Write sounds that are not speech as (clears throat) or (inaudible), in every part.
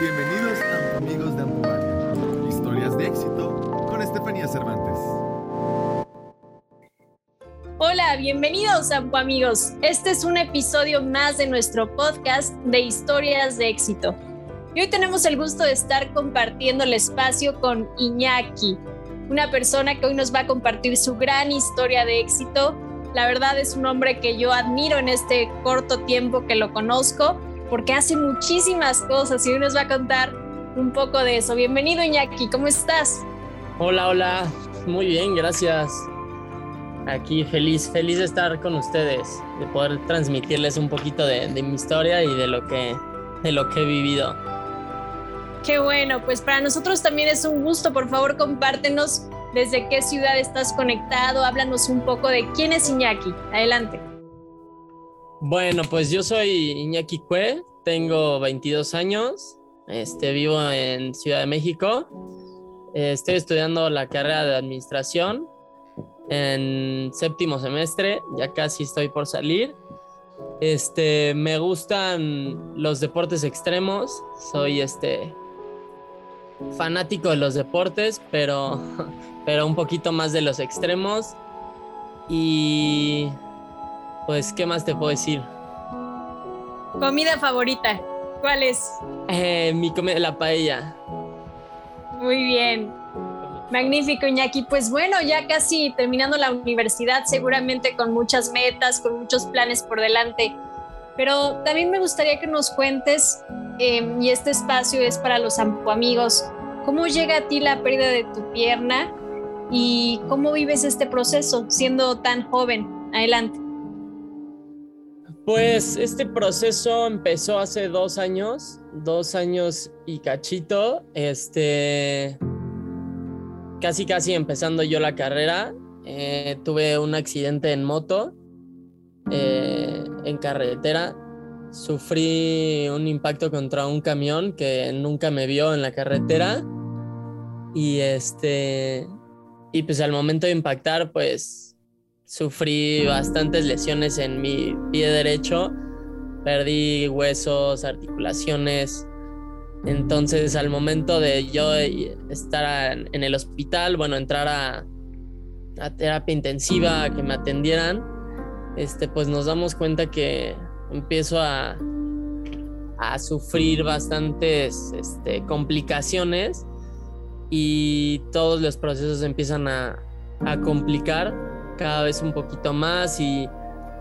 Bienvenidos a Amigos de Ampumalia. Historias de éxito con Estefanía Cervantes. Hola, bienvenidos a Amigos. Este es un episodio más de nuestro podcast de historias de éxito. Y hoy tenemos el gusto de estar compartiendo el espacio con Iñaki, una persona que hoy nos va a compartir su gran historia de éxito. La verdad es un hombre que yo admiro en este corto tiempo que lo conozco porque hace muchísimas cosas y hoy nos va a contar un poco de eso. Bienvenido Iñaki, ¿cómo estás? Hola, hola, muy bien, gracias. Aquí feliz, feliz de estar con ustedes, de poder transmitirles un poquito de, mi historia y de lo que, de lo que he vivido. Qué bueno, pues para nosotros también es un gusto. Por favor, compártenos desde qué ciudad estás conectado. Háblanos un poco de quién es Iñaki. Adelante. Bueno, pues yo soy Iñaki Cue, tengo 22 años, este, vivo en Ciudad de México, estoy estudiando la carrera de administración en séptimo semestre, ya casi estoy por salir. Este, me gustan los deportes extremos, soy este fanático de los deportes, pero, (laughs) pero un poquito más de los extremos. Y pues, ¿qué más te puedo decir? Comida favorita, ¿cuál es? Eh, mi comida, la paella. Muy bien. Magnífico, Iñaki. Pues bueno, ya casi terminando la universidad, seguramente con muchas metas, con muchos planes por delante. Pero también me gustaría que nos cuentes, em, y este espacio es para los amigos, ¿cómo llega a ti la pérdida de tu pierna y cómo vives este proceso siendo tan joven? Adelante. Pues este proceso empezó hace dos años, dos años y cachito, este, casi casi empezando yo la carrera, eh, tuve un accidente en moto, eh, en carretera, sufrí un impacto contra un camión que nunca me vio en la carretera. Y este, y pues al momento de impactar, pues sufrí bastantes lesiones en mi pie derecho, perdí huesos, articulaciones. Entonces al momento de yo estar en el hospital, bueno, entrar a, terapia intensiva, que me atendieran, este, pues nos damos cuenta que empiezo a, a sufrir bastantes este, complicaciones y todos los procesos empiezan a, a complicar cada vez un poquito más y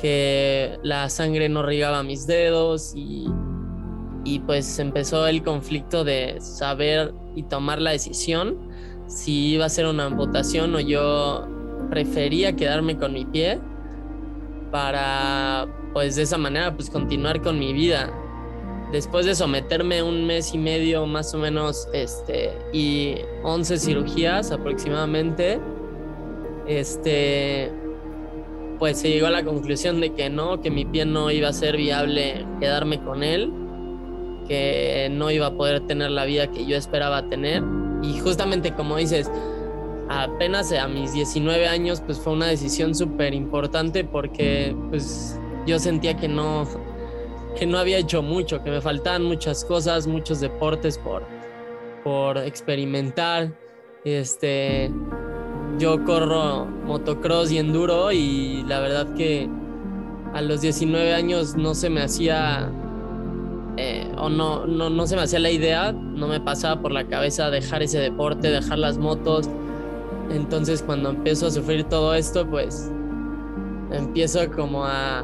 que la sangre no regaba mis dedos y, y pues empezó el conflicto de saber y tomar la decisión si iba a ser una amputación o yo prefería quedarme con mi pie para pues de esa manera pues continuar con mi vida. Después de someterme un mes y medio más o menos este y 11 cirugías aproximadamente este, pues se llegó a la conclusión de que no, que mi pie no iba a ser viable quedarme con él, que no iba a poder tener la vida que yo esperaba tener. Y justamente como dices, apenas a mis 19 años, pues fue una decisión súper importante porque pues yo sentía que no, que no había hecho mucho, que me faltaban muchas cosas, muchos deportes por, por experimentar. Este, yo corro motocross y enduro y la verdad que a los 19 años no se me hacía eh, o no, no, no se me hacía la idea, no me pasaba por la cabeza dejar ese deporte, dejar las motos. Entonces cuando empiezo a sufrir todo esto, pues empiezo como a,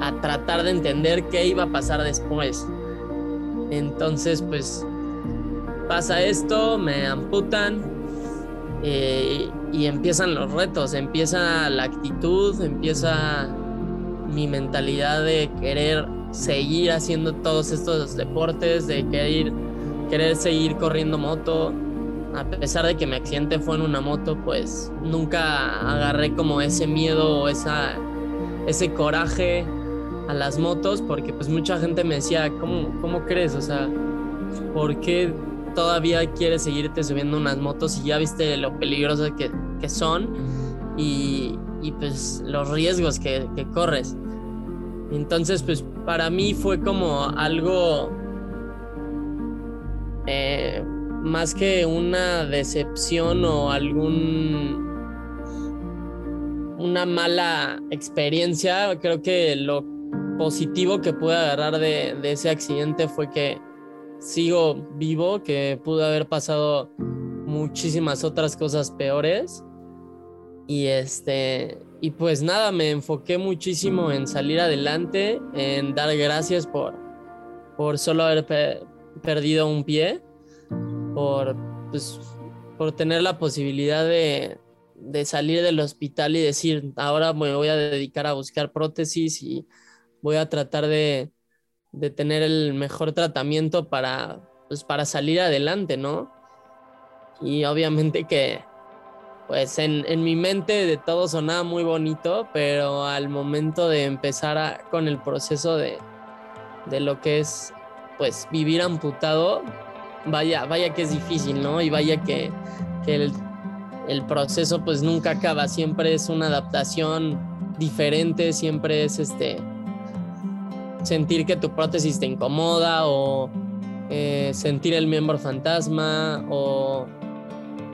a tratar de entender qué iba a pasar después. Entonces pues pasa esto, me amputan, eh, y empiezan los retos, empieza la actitud, empieza mi mentalidad de querer seguir haciendo todos estos deportes, de querer, querer seguir corriendo moto. A pesar de que mi accidente fue en una moto, pues nunca agarré como ese miedo o esa, ese coraje a las motos, porque pues mucha gente me decía, ¿cómo, cómo crees? O sea, ¿por qué todavía quieres seguirte subiendo unas motos y ya viste lo peligrosas que, que son y, y, pues los riesgos que, que, corres. Entonces, pues para mí fue como algo eh, más que una decepción o algún una mala experiencia, creo que lo positivo que pude agarrar de, de ese accidente fue que sigo vivo, que pudo haber pasado muchísimas otras cosas peores. Y este, y pues nada, me enfoqué muchísimo en salir adelante, en dar gracias por, por solo haber perdido un pie, por, pues, por tener la posibilidad de, de salir del hospital y decir, ahora me voy a dedicar a buscar prótesis y voy a tratar de, de tener el mejor tratamiento para, pues, para salir adelante, ¿no? Y obviamente que pues en, mi mente de todo sonaba muy bonito, pero al momento de empezar con el proceso de, lo que es pues vivir amputado, vaya, vaya que es difícil, ¿no? Y vaya que, el, el, proceso pues nunca acaba, siempre es una adaptación diferente, siempre es este sentir que tu prótesis te incomoda o eh, sentir el miembro fantasma o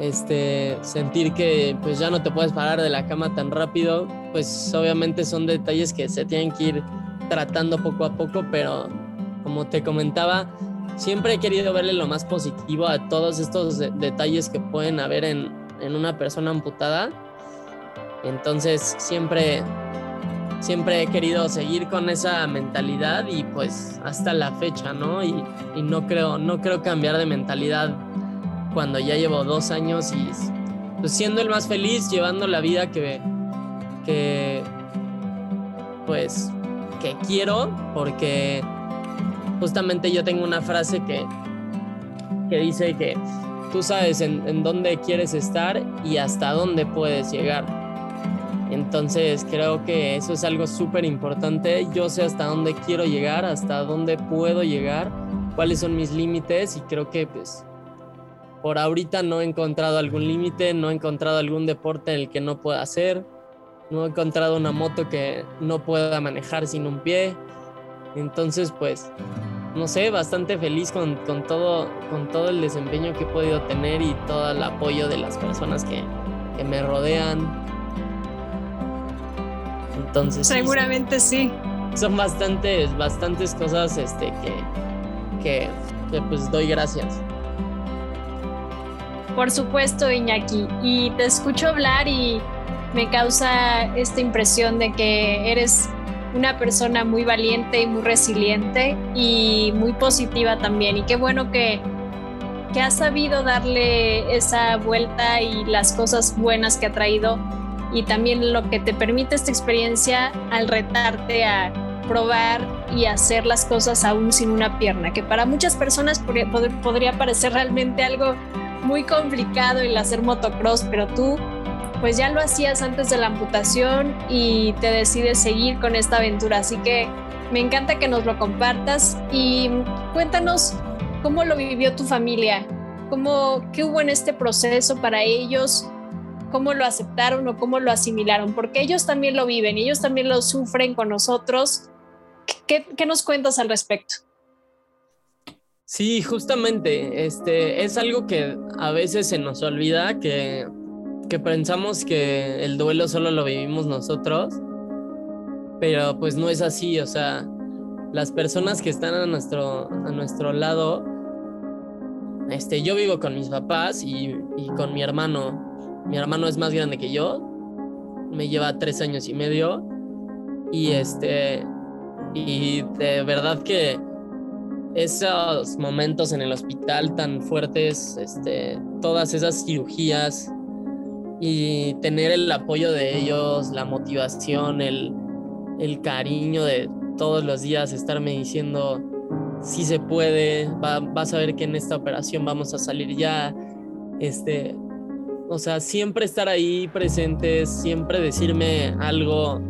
este, sentir que pues ya no te puedes parar de la cama tan rápido, pues obviamente son detalles que se tienen que ir tratando poco a poco, pero como te comentaba, siempre he querido verle lo más positivo a todos estos detalles que pueden haber en, en, una persona amputada. Entonces siempre, siempre he querido seguir con esa mentalidad y pues hasta la fecha, ¿no? Y, no, creo, no creo cambiar de mentalidad cuando ya llevo dos años y pues, siendo el más feliz, llevando la vida que, que pues que quiero, porque justamente yo tengo una frase que, que dice que tú sabes en dónde quieres estar y hasta dónde puedes llegar. Entonces creo que eso es algo súper importante. Yo sé hasta dónde quiero llegar, hasta dónde puedo llegar, cuáles son mis límites y creo que pues por ahorita no he encontrado algún límite, no he encontrado algún deporte en el que no pueda hacer, no he encontrado una moto que no pueda manejar sin un pie. Entonces, pues, no sé, bastante feliz con, todo, con todo el desempeño que he podido tener y todo el apoyo de las personas que, me rodean. Entonces. Seguramente sí. Son bastantes, bastantes cosas este, que, que, que pues doy gracias. Por supuesto, Iñaki. Y te escucho hablar y me causa esta impresión de que eres una persona muy valiente y muy resiliente y muy positiva también. Y qué bueno que, que has sabido darle esa vuelta y las cosas buenas que ha traído y también lo que te permite esta experiencia al retarte a probar y hacer las cosas aún sin una pierna, que para muchas personas podría parecer realmente algo muy complicado el hacer motocross, pero tú pues ya lo hacías antes de la amputación y te decides seguir con esta aventura. Así que me encanta que nos lo compartas y cuéntanos cómo lo vivió tu familia, cómo, qué hubo en este proceso para ellos, cómo lo aceptaron o cómo lo asimilaron, porque ellos también lo viven, ellos también lo sufren con nosotros. ¿Qué, qué nos cuentas al respecto? Sí, justamente, este es algo que a veces se nos olvida que, que pensamos que el duelo solo lo vivimos nosotros, pero pues no es así, o sea, las personas que están a nuestro, a nuestro lado, este, yo vivo con mis papás y, y con mi hermano. Mi hermano es más grande que yo, me lleva tres años y medio y este, y de verdad que esos momentos en el hospital tan fuertes, este, todas esas cirugías y tener el apoyo de ellos, la motivación, el, cariño de todos los días estarme diciendo, si se puede, vas a ver que en esta operación vamos a salir ya, este, o sea, siempre estar ahí presentes, siempre decirme algo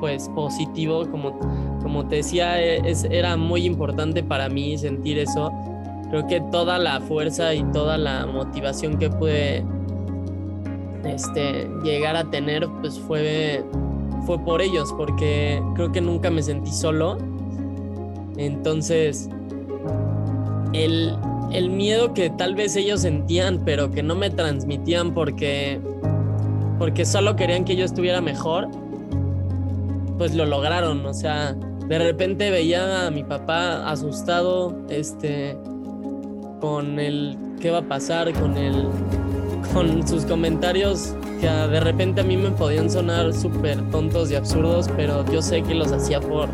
pues positivo, como, como te decía, es, era muy importante para mí sentir eso. Creo que toda la fuerza y toda la motivación que pude este, llegar a tener, pues fue, fue por ellos, porque creo que nunca me sentí solo. Entonces, el, el miedo que tal vez ellos sentían, pero que no me transmitían porque, porque solo querían que yo estuviera mejor, pues lo lograron. O sea, de repente veía a mi papá asustado, este, con el qué va a pasar, con el, con sus comentarios que de repente a mí me podían sonar súper tontos y absurdos, pero yo sé que los hacía por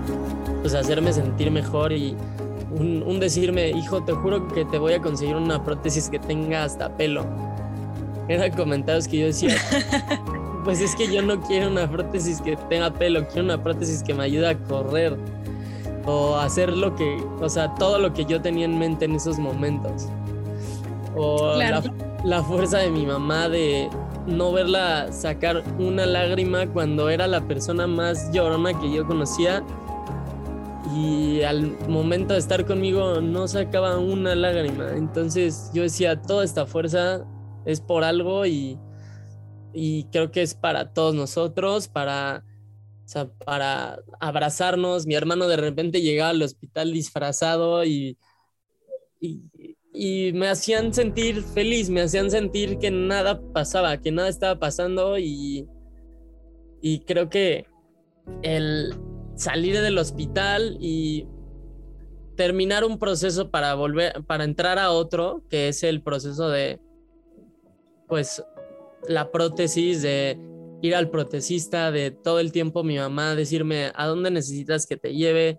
pues, hacerme sentir mejor y un, decirme, hijo, te juro que te voy a conseguir una prótesis que tenga hasta pelo. Eran comentarios que yo decía, (laughs) pues es que yo no quiero una prótesis que tenga pelo, quiero una prótesis que me ayude a correr o hacer lo que, o sea, todo lo que yo tenía en mente en esos momentos. O la, la fuerza de mi mamá de no verla sacar una lágrima cuando era la persona más llorona que yo conocía y al momento de estar conmigo no sacaba una lágrima. Entonces yo decía, toda esta fuerza es por algo y, y creo que es para todos nosotros, para, para abrazarnos. Mi hermano de repente llegaba al hospital disfrazado y, y, y me hacían sentir feliz, me hacían sentir que nada pasaba, que nada estaba pasando y, y creo que el salir del hospital y terminar un proceso para volver, para entrar a otro, que es el proceso de, pues, la prótesis, de ir al protesista, de todo el tiempo mi mamá decirme a dónde necesitas que te lleve,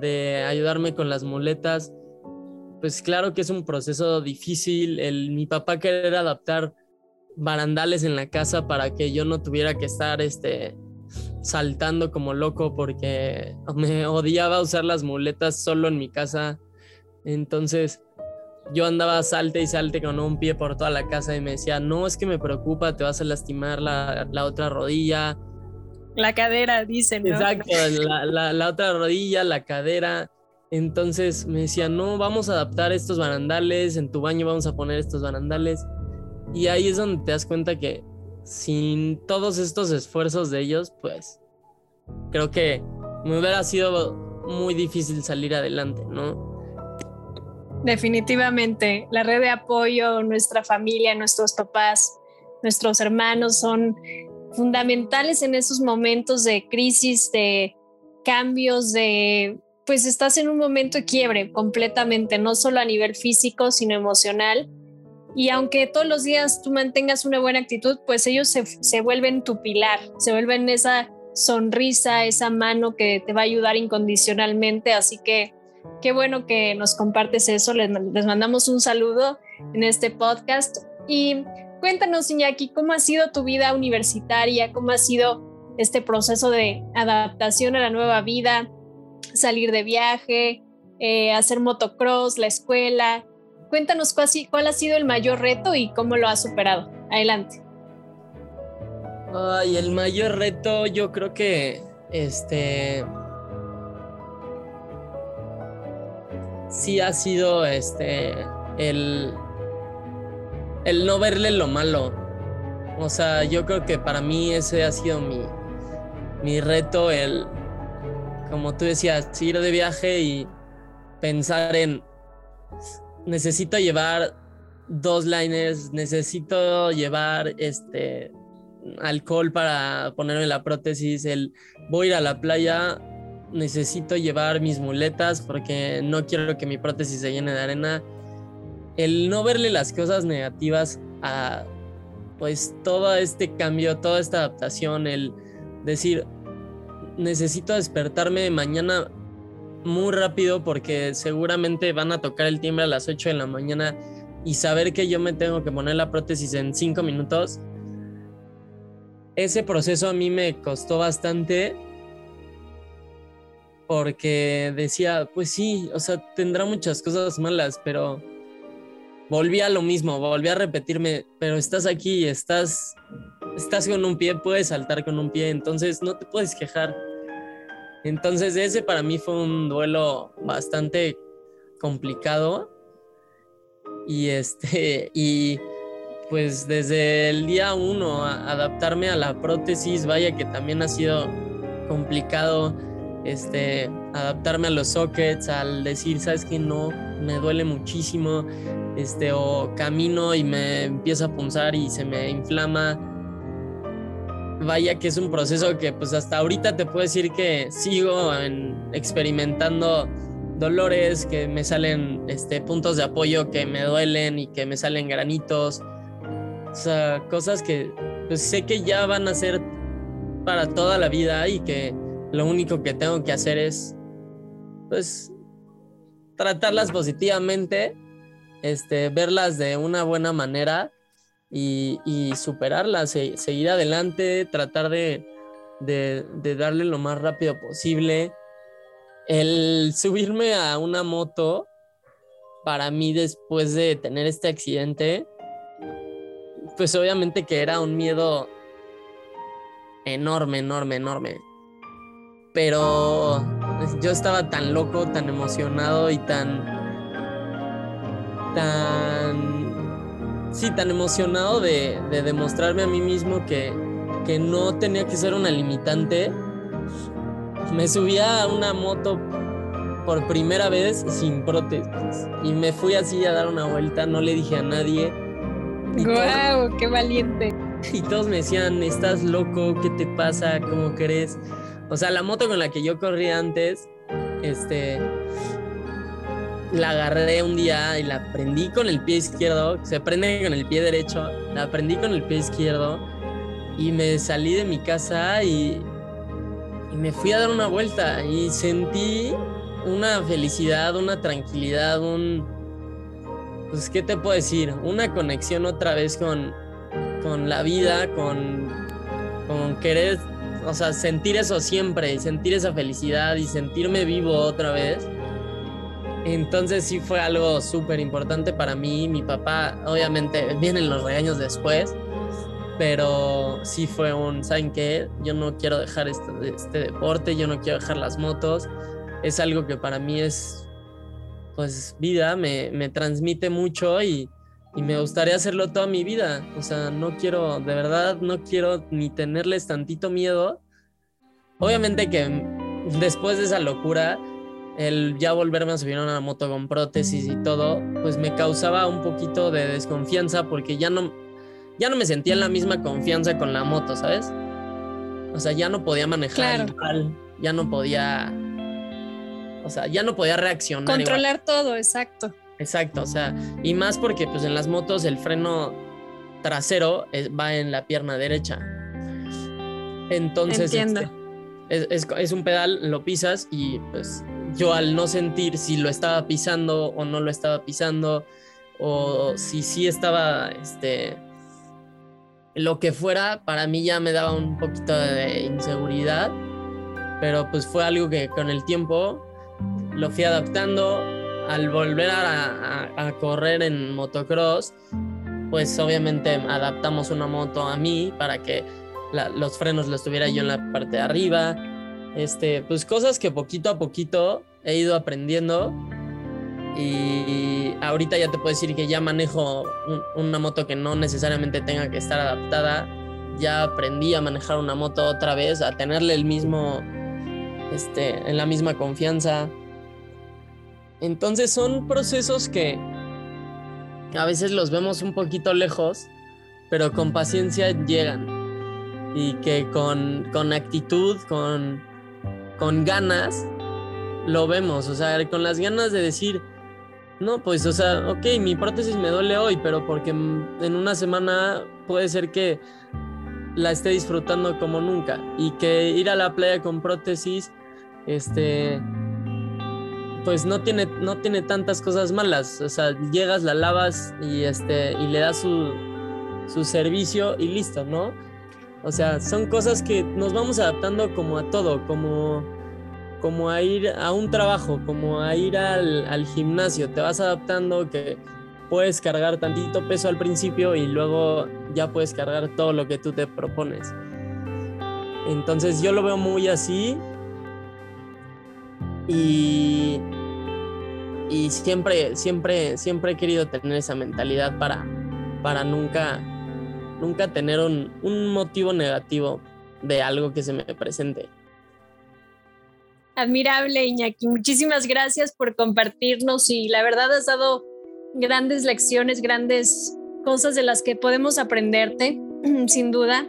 de ayudarme con las muletas. Pues claro que es un proceso difícil, el, mi papá querer adaptar barandales en la casa para que yo no tuviera que estar este, saltando como loco porque me odiaba usar las muletas solo en mi casa. Entonces yo andaba salte y salte con un pie por toda la casa y me decía, no, es que me preocupa, te vas a lastimar la, otra rodilla. La cadera, dicen. Exacto, la, la, otra rodilla, la cadera. Entonces me decía, no, vamos a adaptar estos barandales, en tu baño vamos a poner estos barandales. Y ahí es donde te das cuenta que sin todos estos esfuerzos de ellos, pues creo que me hubiera sido muy difícil salir adelante, ¿no? Definitivamente, la red de apoyo, nuestra familia, nuestros papás, nuestros hermanos son fundamentales en esos momentos de crisis, de cambios, de pues estás en un momento de quiebre completamente, no solo a nivel físico, sino emocional y aunque todos los días tú mantengas una buena actitud, pues ellos se, vuelven tu pilar, se vuelven esa sonrisa, esa mano que te va a ayudar incondicionalmente. Así que qué bueno que nos compartes eso. Les, les mandamos un saludo en este podcast. Y cuéntanos, Iñaki, ¿cómo ha sido tu vida universitaria? ¿Cómo ha sido este proceso de adaptación a la nueva vida? Salir de viaje, eh, hacer motocross, la escuela. Cuéntanos cuál, ha sido el mayor reto y cómo lo has superado. Adelante. Ay, el mayor reto yo creo que este sí ha sido este el el no verle lo malo. O sea, yo creo que para mí ese ha sido mi mi reto el como tú decías, ir de viaje y pensar en necesito llevar dos liners, necesito llevar este alcohol para ponerme la prótesis, el voy a ir a la playa, necesito llevar mis muletas porque no quiero que mi prótesis se llene de arena. El no verle las cosas negativas a pues todo este cambio, toda esta adaptación, el decir necesito despertarme mañana muy rápido porque seguramente van a tocar el timbre a las 8 de la mañana y saber que yo me tengo que poner la prótesis en 5 minutos, ese proceso a mí me costó bastante porque decía, pues sí, o sea, tendrá muchas cosas malas, pero volví a lo mismo, volví a repetirme, pero estás aquí, estás, estás con un pie, puedes saltar con un pie, entonces no te puedes quejar entonces ese para mí fue un duelo bastante complicado. Y este, (laughs) y pues desde el día uno adaptarme a la prótesis, vaya que también ha sido complicado este, adaptarme a los sockets, al decir, sabes que no, me duele muchísimo, este, o camino y me empieza a punzar y se me inflama. Vaya que es un proceso que pues hasta ahorita te puedo decir que sigo experimentando dolores, que me salen este, puntos de apoyo que me duelen y que me salen granitos. O sea, cosas que pues sé que ya van a ser para toda la vida y que lo único que tengo que hacer es pues tratarlas positivamente, este, verlas de una buena manera y, superarlas, seguir adelante, tratar de, de darle lo más rápido posible el (laughs) subirme a una moto, para mí después de tener este accidente, pues obviamente que era un miedo enorme, enorme, enorme. Pero yo estaba tan loco, tan emocionado y tan... tan... Sí, tan emocionado de, demostrarme a mí mismo que, que no tenía que ser una limitante me subía a una moto por primera vez sin prótesis y me fui así a dar una vuelta, no le dije a nadie. ¡Guau! ¡Qué valiente! Y todos me decían, estás loco, ¿qué te pasa? ¿Cómo crees? O sea, la moto con la que yo corría antes, este, la agarré un día y la prendí con el pie izquierdo, se prende con el pie derecho, la prendí con el pie izquierdo y me salí de mi casa y y me fui a dar una vuelta y sentí una felicidad, una tranquilidad, un... Pues, ¿qué te puedo decir? Una conexión otra vez con, con la vida, con, con querer, o sea, sentir eso siempre, sentir esa felicidad y sentirme vivo otra vez. Entonces sí fue algo súper importante para mí. Mi papá, obviamente, vienen los regaños después, pero sí fue un, ¿saben qué? Yo no quiero dejar este, este, deporte, yo no quiero dejar las motos. Es algo que para mí es, pues, vida, me, me transmite mucho y, y, me gustaría hacerlo toda mi vida. O sea, no quiero, de verdad, no quiero ni tenerles tantito miedo. Obviamente que después de esa locura, el ya volverme a subir a una moto con prótesis y todo, pues me causaba un poquito de desconfianza porque ya no, ya no me sentía en la misma confianza con la moto, ¿sabes? O sea, ya no podía manejar igual, ya no podía, o sea, ya no podía reaccionar. Controlar todo, exacto. Exacto, o sea, y más porque pues en las motos el freno trasero va en la pierna derecha. Entonces, este, es, es, un pedal, lo pisas y pues yo al no sentir si lo estaba pisando o no lo estaba pisando, o si sí estaba, este, lo que fuera, para mí ya me daba un poquito de inseguridad, pero pues fue algo que con el tiempo lo fui adaptando. Al volver a, correr en motocross, pues obviamente adaptamos una moto a mí para que los frenos los tuviera yo en la parte de arriba. Este, pues cosas que poquito a poquito he ido aprendiendo y ahorita ya te puedo decir que ya manejo una moto que no necesariamente tenga que estar adaptada. Ya aprendí a manejar una moto otra vez, a tenerle el mismo, este, en la misma confianza. Entonces son procesos que a veces los vemos un poquito lejos, pero con paciencia llegan. Y que con, con actitud, con, con ganas, lo vemos. O sea, con las ganas de decir, no, pues, o sea, ok, mi prótesis me duele hoy, pero porque en una semana puede ser que la esté disfrutando como nunca y que ir a la playa con prótesis, este, pues no tiene, no tiene tantas cosas malas. O sea, llegas, la lavas y, este, y le das su, su servicio y listo, ¿no? O sea, son cosas que nos vamos adaptando como a todo, como como a ir a un trabajo, como a ir al, gimnasio, te vas adaptando que puedes cargar tantito peso al principio y luego ya puedes cargar todo lo que tú te propones. Entonces yo lo veo muy así y, y siempre, siempre, siempre he querido tener esa mentalidad para, para nunca, nunca tener un motivo negativo de algo que se me presente. Admirable, Iñaki. Muchísimas gracias por compartirnos y la verdad has dado grandes lecciones, grandes cosas de las que podemos aprenderte, (clears throat) sin duda.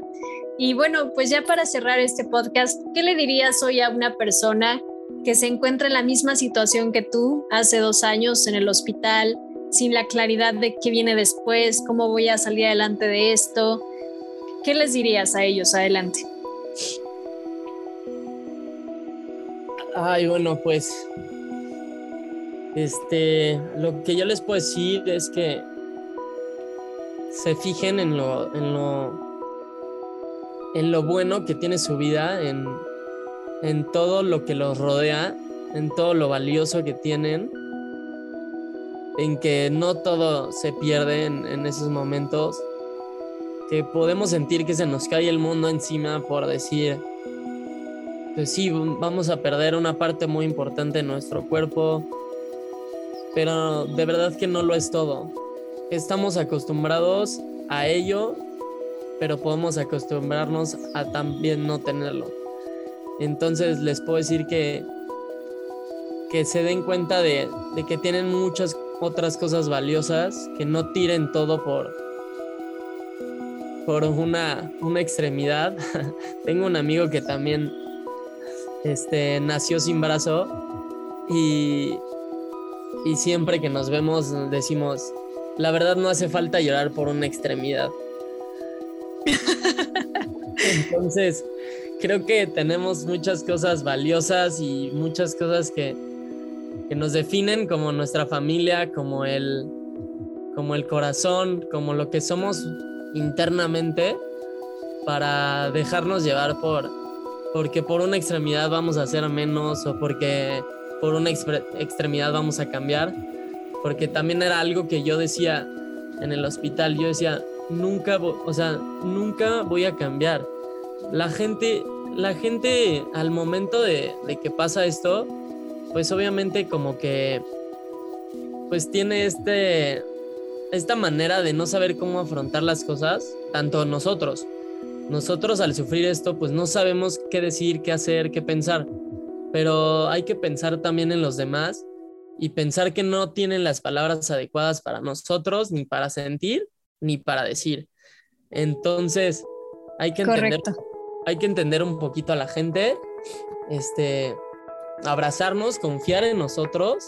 Y bueno, pues ya para cerrar este podcast, ¿qué le dirías hoy a una persona que se encuentra en la misma situación que tú hace dos años en el hospital, sin la claridad de qué viene después, cómo voy a salir adelante de esto? ¿Qué les dirías a ellos adelante? Ay, bueno, pues este, lo que yo les puedo decir es que se fijen en lo, en lo, en lo bueno que tiene su vida, en, en todo lo que los rodea, en todo lo valioso que tienen, en que no todo se pierde en, esos momentos, que podemos sentir que se nos cae el mundo encima por decir, pues sí, vamos a perder una parte muy importante de nuestro cuerpo, pero de verdad que no lo es todo. Estamos acostumbrados a ello, pero podemos acostumbrarnos a también no tenerlo. Entonces les puedo decir que, que se den cuenta de, de que tienen muchas otras cosas valiosas, que no tiren todo por, por una, una extremidad. (laughs) Tengo un amigo que también este, nació sin brazo y, y siempre que nos vemos decimos, la verdad no hace falta llorar por una extremidad. (laughs) Entonces, creo que tenemos muchas cosas valiosas y muchas cosas que, que nos definen como nuestra familia, como el, como el corazón, como lo que somos internamente para dejarnos llevar por porque por una extremidad vamos a ser menos o porque por una extremidad vamos a cambiar, porque también era algo que yo decía en el hospital, yo decía, nunca, o sea, nunca voy a cambiar. La gente, la gente al momento de, de que pasa esto, pues obviamente como que, pues tiene este, esta manera de no saber cómo afrontar las cosas, tanto nosotros. Nosotros al sufrir esto, pues no sabemos qué decir, qué hacer, qué pensar, pero hay que pensar también en los demás y pensar que no tienen las palabras adecuadas para nosotros, ni para sentir, ni para decir. Entonces, hay que entender, hay que entender un poquito a la gente, este, abrazarnos, confiar en nosotros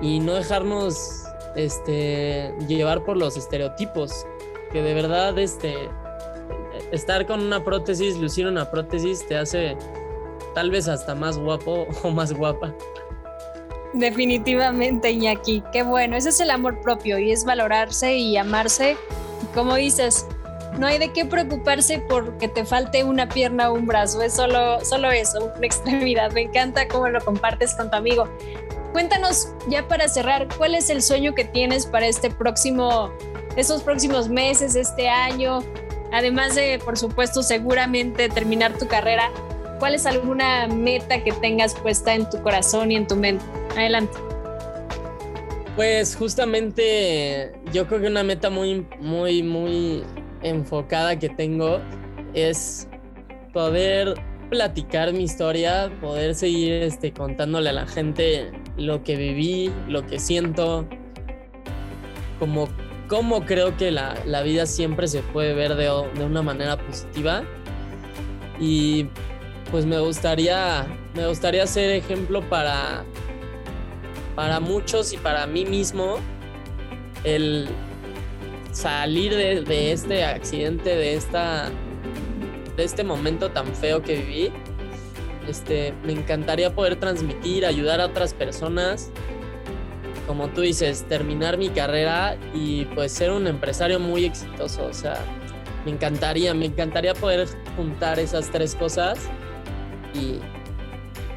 y no dejarnos este, llevar por los estereotipos, que de verdad este, estar con una prótesis, lucir una prótesis, te hace tal vez hasta más guapo (laughs) o más guapa. Definitivamente, Iñaki, qué bueno, ese es el amor propio y es valorarse y amarse. Como dices, no hay de qué preocuparse porque te falte una pierna o un brazo, es solo, solo eso, una (laughs) extremidad. Me encanta cómo lo compartes con tu amigo. Cuéntanos ya para cerrar, ¿cuál es el sueño que tienes para este próximo, estos próximos meses, este año? Además de, por supuesto, seguramente terminar tu carrera, ¿cuál es alguna meta que tengas puesta en tu corazón y en tu mente? Adelante. Pues justamente yo creo que una meta muy, muy, muy enfocada que tengo es poder platicar mi historia, poder seguir este, contándole a la gente lo que viví, lo que siento, como cómo creo que la, la vida siempre se puede ver de, de, una manera positiva. Y pues me gustaría, me gustaría ser ejemplo para, para muchos y para mí mismo el salir de, este accidente, de esta de este momento tan feo que viví. Este, me encantaría poder transmitir, ayudar a otras personas. Como tú dices, terminar mi carrera y pues ser un empresario muy exitoso. O sea, me encantaría, me encantaría poder juntar esas tres cosas y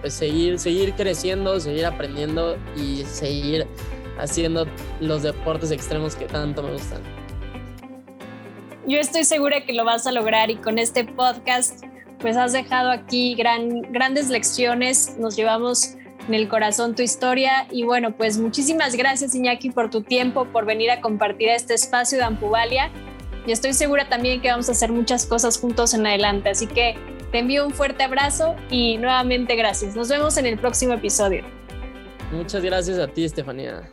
pues seguir, seguir creciendo, seguir aprendiendo y seguir haciendo los deportes extremos que tanto me gustan. Yo estoy segura que lo vas a lograr y con este podcast pues has dejado aquí gran, grandes lecciones, nos llevamos en el corazón tu historia y bueno, pues muchísimas gracias Iñaki por tu tiempo, por venir a compartir este espacio de Ampuvalia y estoy segura también que vamos a hacer muchas cosas juntos en adelante, así que Te envío un fuerte abrazo y nuevamente gracias. Nos vemos en el próximo episodio. Muchas gracias a ti, Estefanía.